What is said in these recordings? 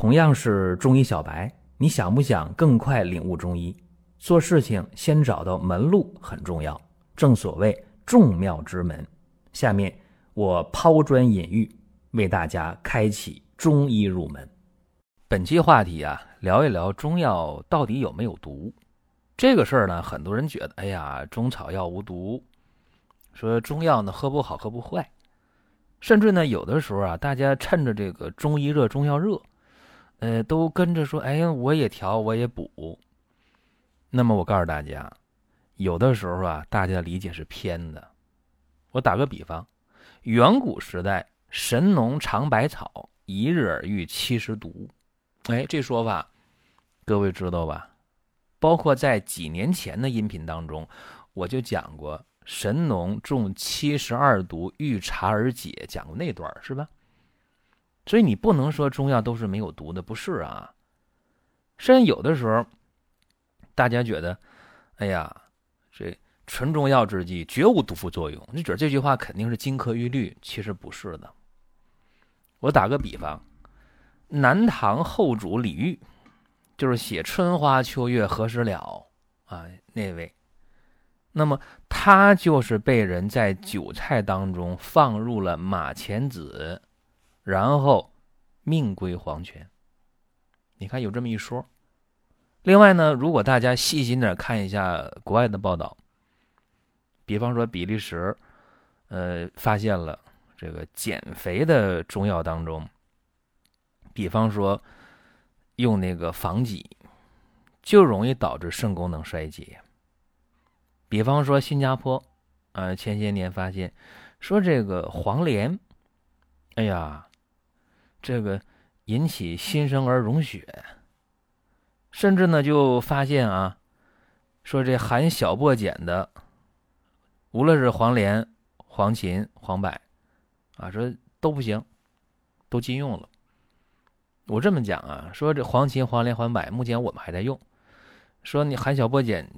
同样是中医小白，你想不想更快领悟中医？做事情先找到门路很重要，正所谓众妙之门。下面我抛砖引玉，为大家开启中医入门。本期话题啊，聊一聊中药到底有没有毒？这个事儿呢，很多人觉得，哎呀，中草药无毒，说中药呢喝不好喝不坏，甚至呢有的时候啊，大家趁着这个中医热、中药热，呃，都跟着说，哎呀，我也调，我也补。那么我告诉大家，有的时候啊，大家理解是偏的。我打个比方，远古时代，神农尝百草，一日而遇七十毒。哎，这说法各位知道吧？包括在几年前的音频当中，我就讲过神农中七十二毒遇茶而解，讲过那段是吧？所以你不能说中药都是没有毒的，不是啊。甚至有的时候，大家觉得，哎呀，这纯中药制剂绝无毒副作用，你觉得这句话肯定是金科玉律，其实不是的。我打个比方，南唐后主李煜。就是写“春花秋月何时了”啊，那位，那么他就是被人在酒菜当中放入了马钱子，然后命归黄泉。你看有这么一说。另外呢，如果大家细心点看一下国外的报道，比方说比利时，呃，发现了这个减肥的中药当中，比方说。用那个防己，就容易导致肾功能衰竭。比方说新加坡，呃，前些年发现说这个黄连，哎呀，这个引起新生儿溶血，甚至呢就发现啊，说这含小檗碱的，无论是黄连、黄芩、黄柏，啊，说都不行，都禁用了。我这么讲啊，说这黄芩、黄连、黄柏，目前我们还在用。说你含小檗碱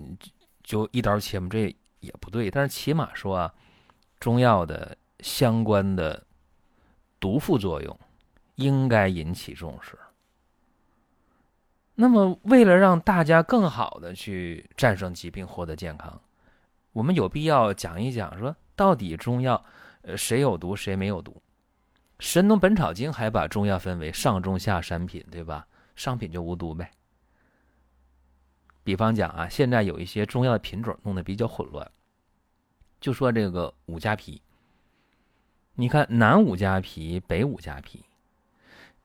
就一刀切吗？这也不对。但是起码说啊，中药的相关的毒副作用应该引起重视。那么，为了让大家更好的去战胜疾病、获得健康，我们有必要讲一讲，说到底中药呃谁有毒，谁没有毒。《神农本草经》还把中药分为上中下三品，对吧？上品就无毒呗。比方讲啊，现在有一些中药的品种弄得比较混乱，就说这个五加皮。你看南五加皮、北五加皮，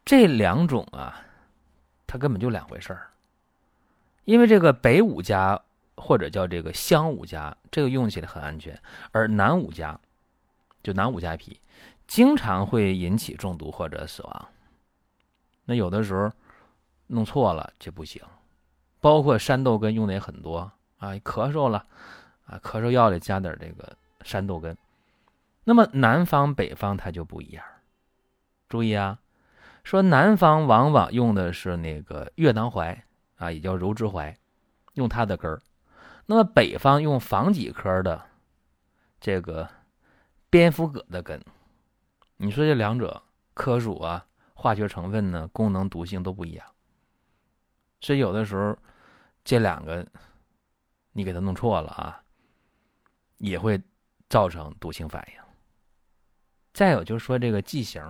这两种啊，它根本就两回事儿。因为这个北五加或者叫这个香五加，这个用起来很安全，而南五加就南五加皮。经常会引起中毒或者死亡，那有的时候弄错了就不行。包括山豆根用的也很多啊，咳嗽了啊，咳嗽药里加点这个山豆根。那么南方北方它就不一样，注意啊，说南方往往用的是那个越南槐啊，也叫柔枝槐，用它的根儿。那么北方用防己科的这个蝙蝠葛的根。你说这两者科属啊，化学成分呢，功能毒性都不一样，所以有的时候这两个你给它弄错了啊，也会造成毒性反应。再有就是说这个剂型，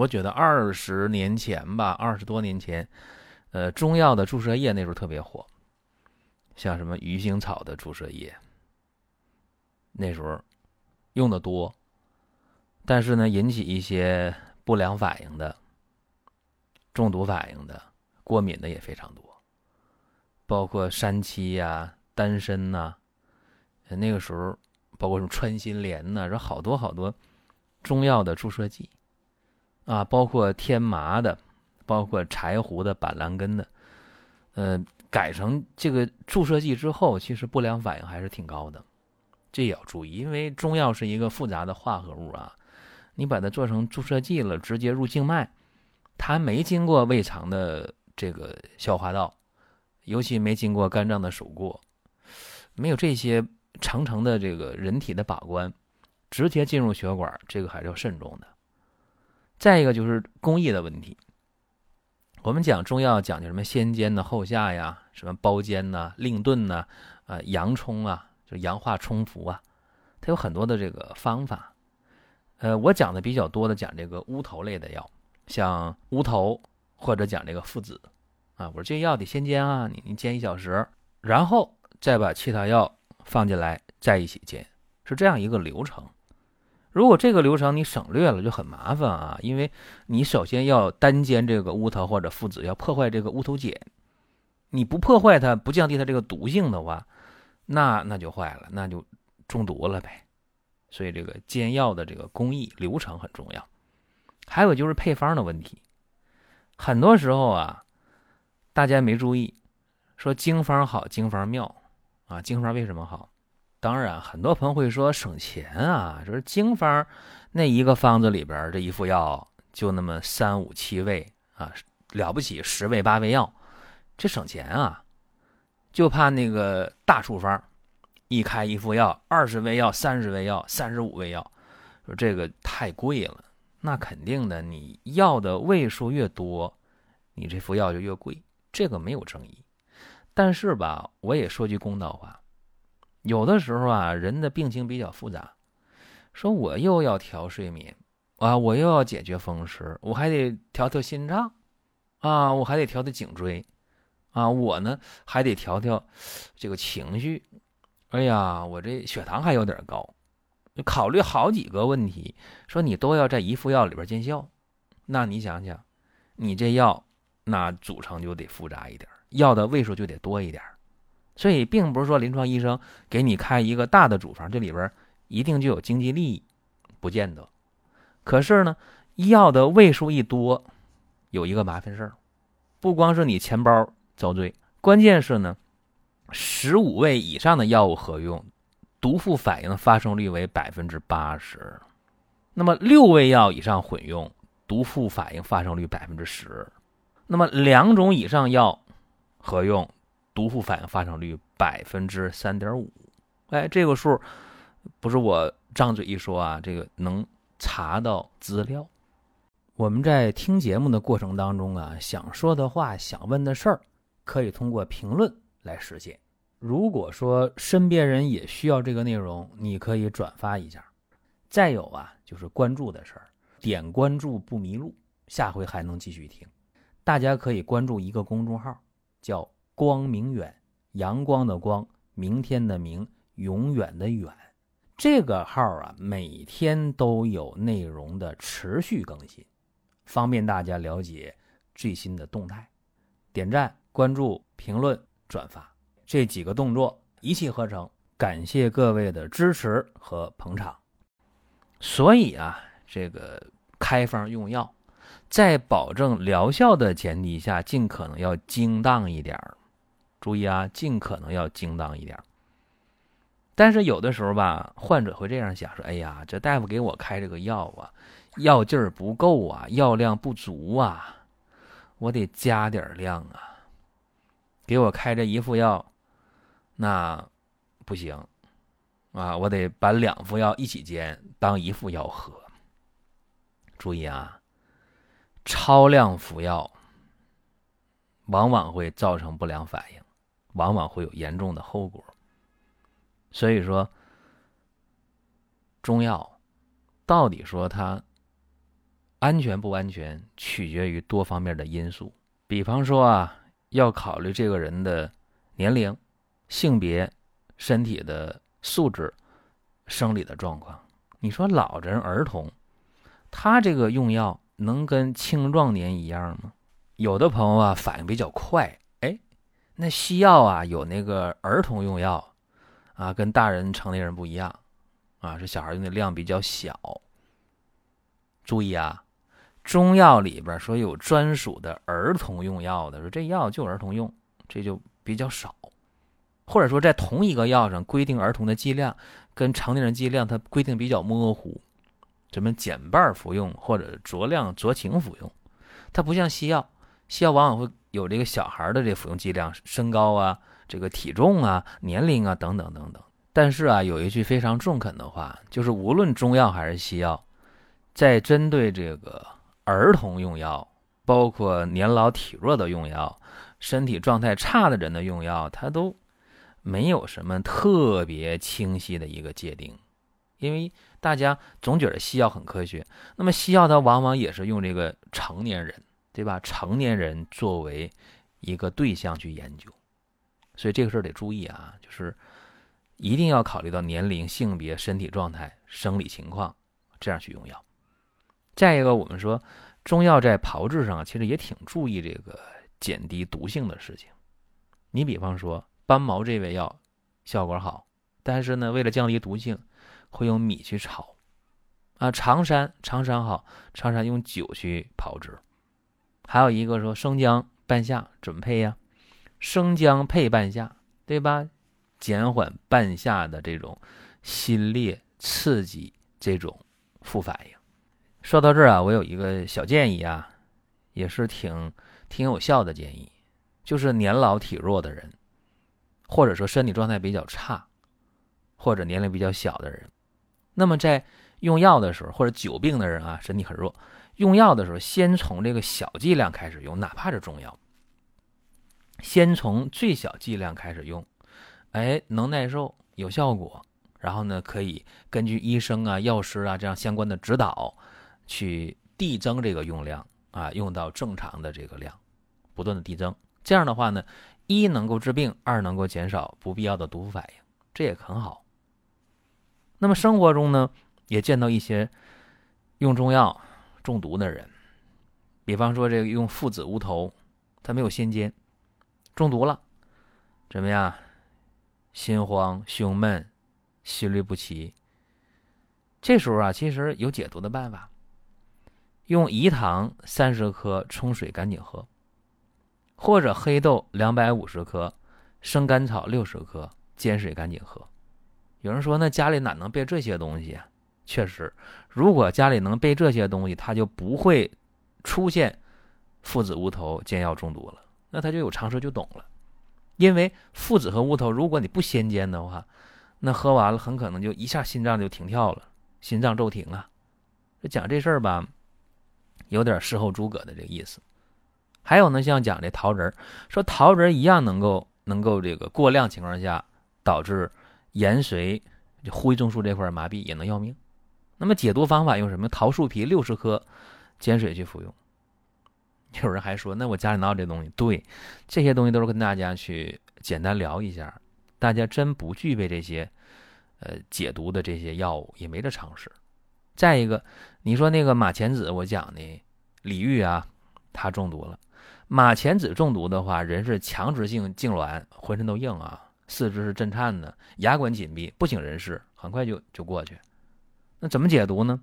我觉得二十年前吧，二十多年前，呃，中药的注射液那时候特别火，像什么鱼腥草的注射液，那时候用的多。但是呢，引起一些不良反应的、中毒反应的、过敏的也非常多，包括三七呀、丹参呐，那个时候包括什么穿心莲呐，说好多好多中药的注射剂啊，包括天麻的，包括柴胡的、板蓝根的，呃，改成这个注射剂之后，其实不良反应还是挺高的，这也要注意，因为中药是一个复杂的化合物啊。你把它做成注射剂了，直接入静脉，它没经过胃肠的这个消化道，尤其没经过肝脏的手过，没有这些层层的这个人体的把关，直接进入血管，这个还是要慎重的。再一个就是工艺的问题，我们讲中药讲究什么先煎呢后下呀，什么包煎呐、令炖呐、啊阳冲啊，就阳化冲服啊，它有很多的这个方法。呃，我讲的比较多的讲这个乌头类的药，像乌头或者讲这个附子啊，我说这药得先煎啊，你你煎一小时，然后再把其他药放进来再一起煎，是这样一个流程。如果这个流程你省略了，就很麻烦啊，因为你首先要单煎这个乌头或者附子，要破坏这个乌头碱，你不破坏它，不降低它这个毒性的话，那那就坏了，那就中毒了呗。所以这个煎药的这个工艺流程很重要。还有就是配方的问题，很多时候啊，大家没注意，说经方好，经方妙啊，经方为什么好？当然，很多朋友会说省钱啊，就是经方那一个方子里边这一副药就那么三五七味啊，了不起十味八味药，这省钱啊。就怕那个大处方一开一副药，二十味药、三十味药、三十五味药，说这个太贵了。那肯定的，你药的味数越多，你这副药就越贵，这个没有争议。但是吧，我也说句公道话。有的时候啊，人的病情比较复杂，说我又要调睡眠啊，我又要解决风湿，我还得调调心脏啊，我还得调调颈椎啊，我呢还得调调这个情绪。哎呀，我这血糖还有点高，考虑好几个问题，说你都要在一副药里边见效，那你想想，你这药那组成就得复杂一点，药的位数就得多一点。所以，并不是说临床医生给你开一个大的处方，这里边一定就有经济利益，不见得。可是呢，医药的位数一多，有一个麻烦事儿，不光是你钱包遭罪，关键是呢，十五味以上的药物合用，毒副反应的发生率为百分之八十。那么六味药以上混用，毒副反应发生率百分之十。那么两种以上药合用。毒副反应发生率百分之三点五，哎，这个数不是我张嘴一说啊，这个能查到资料。我们在听节目的过程当中啊，想说的话、想问的事儿，可以通过评论来实现。如果说身边人也需要这个内容，你可以转发一下。再有啊，就是关注的事儿，点关注不迷路，下回还能继续听。大家可以关注一个公众号，叫。光明远，阳光的光，明天的明，永远的远。这个号啊，每天都有内容的持续更新，方便大家了解最新的动态。点赞、关注、评论、转发这几个动作一气呵成，感谢各位的支持和捧场。所以啊，这个开方用药，在保证疗效的前提下，尽可能要精当一点儿。注意啊，尽可能要精当一点。但是有的时候吧，患者会这样想：说，哎呀，这大夫给我开这个药啊，药劲儿不够啊，药量不足啊，我得加点量啊。给我开这一副药，那不行啊，我得把两副药一起煎，当一副药喝。注意啊，超量服药往往会造成不良反应。往往会有严重的后果，所以说，中药到底说它安全不安全，取决于多方面的因素。比方说啊，要考虑这个人的年龄、性别、身体的素质、生理的状况。你说老人、儿童，他这个用药能跟青壮年一样吗？有的朋友啊，反应比较快。那西药啊，有那个儿童用药，啊，跟大人成年人不一样，啊，是小孩用的量比较小。注意啊，中药里边说有专属的儿童用药的，说这药就儿童用，这就比较少。或者说在同一个药上规定儿童的剂量跟成年人剂量，它规定比较模糊，什么减半服用或者酌量酌情服用，它不像西药，西药往往会。有这个小孩的这服用剂量、身高啊、这个体重啊、年龄啊等等等等。但是啊，有一句非常中肯的话，就是无论中药还是西药，在针对这个儿童用药包括年老体弱的用药，身体状态差的人的用药，它都没有什么特别清晰的一个界定，因为大家总觉得西药很科学，那么西药它往往也是用这个成年人，对吧？成年人作为一个对象去研究，所以这个事儿得注意啊，就是一定要考虑到年龄、性别、身体状态、生理情况，这样去用药。再一个，我们说中药在炮制上其实也挺注意这个减低毒性的事情。你比方说斑毛这味药效果好，但是呢，为了降低毒性，会用米去炒。啊，常山常山好，常山用酒去炮制。还有一个说生姜半夏怎么配呀？生姜配半夏，对吧？减缓半夏的这种心裂刺激这种副反应。说到这儿啊，我有一个小建议啊，也是挺挺有效的建议，就是年老体弱的人，或者说身体状态比较差，或者年龄比较小的人，那么在用药的时候，或者久病的人啊，身体很弱，用药的时候，先从这个小剂量开始用，哪怕是中药，先从最小剂量开始用，哎，能耐受，有效果，然后呢，可以根据医生啊、药师啊这样相关的指导。去递增这个用量啊，用到正常的这个量，不断的递增。这样的话呢，一能够治病，二能够减少不必要的毒副反应，这也很好。那么生活中呢，也见到一些用中药中毒的人，比方说这个用附子乌头，他没有先煎，中毒了，怎么样？心慌、胸闷、心律不齐。这时候啊，其实有解毒的办法。用饴糖三十克冲水赶紧喝，或者黑豆两百五十克、生甘草六十克煎水赶紧喝。有人说，那家里哪能备这些东西啊？确实，如果家里能备这些东西，他就不会出现附子乌头煎药中毒了。那他就有常识，就懂了。因为附子和乌头，如果你不先煎的话，那喝完了很可能就一下心脏就停跳了，心脏骤停啊。这讲这事儿吧。有点事后诸葛的这个意思，还有呢，像讲这桃仁儿，说桃仁儿一样能够能够这个过量情况下导致延髓就、呼吸中枢这块麻痹，也能要命。那么解毒方法用什么？桃树皮六十克煎水去服用。有人还说，那我家里哪有这东西？对，这些东西都是跟大家去简单聊一下。大家真不具备这些呃解毒的这些药物，也没这常识。再一个，你说那个马钱子，我讲的李煜啊，他中毒了。马钱子中毒的话，人是强直性痉挛，浑身都硬啊，四肢是震颤的，牙关紧闭，不省人事，很快就就过去。那怎么解毒呢？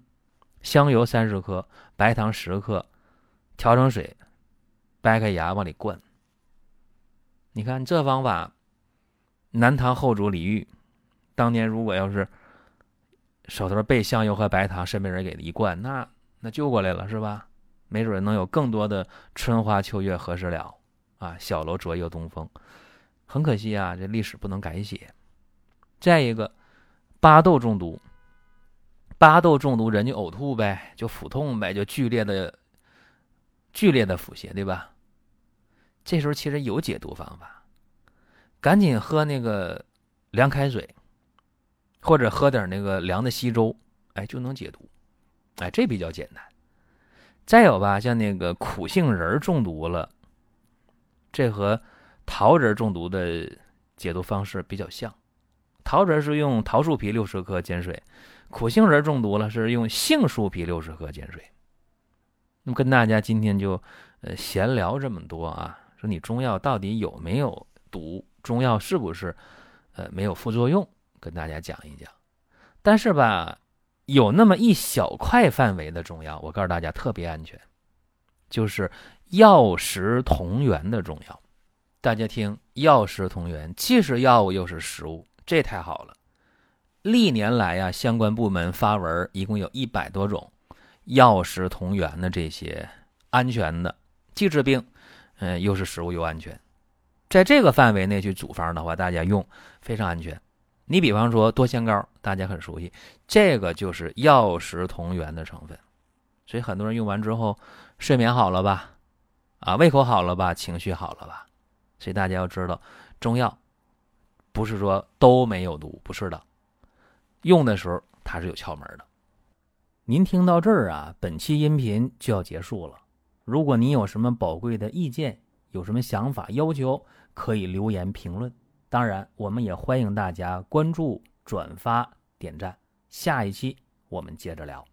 香油三十克，白糖十克，调成水，掰开牙往里灌。你看这方法，南唐后主李煜当年如果要是。手头备香油和白糖，身边人给他一灌，那那救过来了是吧？没准能有更多的春花秋月何时了啊？小楼昨夜东风，很可惜啊，这历史不能改写。再一个，巴豆中毒，巴豆中毒人就呕吐呗，就腹痛呗，就剧烈的剧烈的腹泻，对吧？这时候其实有解毒方法，赶紧喝那个凉开水。或者喝点那个凉的稀粥，哎，就能解毒，哎，这比较简单。再有吧，像那个苦杏仁中毒了，这和桃仁中毒的解毒方式比较像。桃仁是用桃树皮六十克煎水，苦杏仁中毒了是用杏树皮六十克煎水。那么跟大家今天就呃闲聊这么多啊，说你中药到底有没有毒？中药是不是呃没有副作用？跟大家讲一讲，但是吧，有那么一小块范围的中药，我告诉大家特别安全，就是药食同源的中药。大家听，药食同源，既是药物又是食物，这太好了。历年来呀，相关部门发文，一共有一百多种药食同源的这些安全的，既治病，嗯，又是食物又安全，在这个范围内去组方的话，大家用非常安全。你比方说多仙膏，大家很熟悉，这个就是药食同源的成分，所以很多人用完之后睡眠好了吧？啊，胃口好了吧，情绪好了吧？所以大家要知道，中药不是说都没有毒，不是的，用的时候它是有窍门的。您听到这儿啊，本期音频就要结束了。如果您有什么宝贵的意见，有什么想法要求，可以留言评论。当然，我们也欢迎大家关注、转发、点赞。下一期我们接着聊。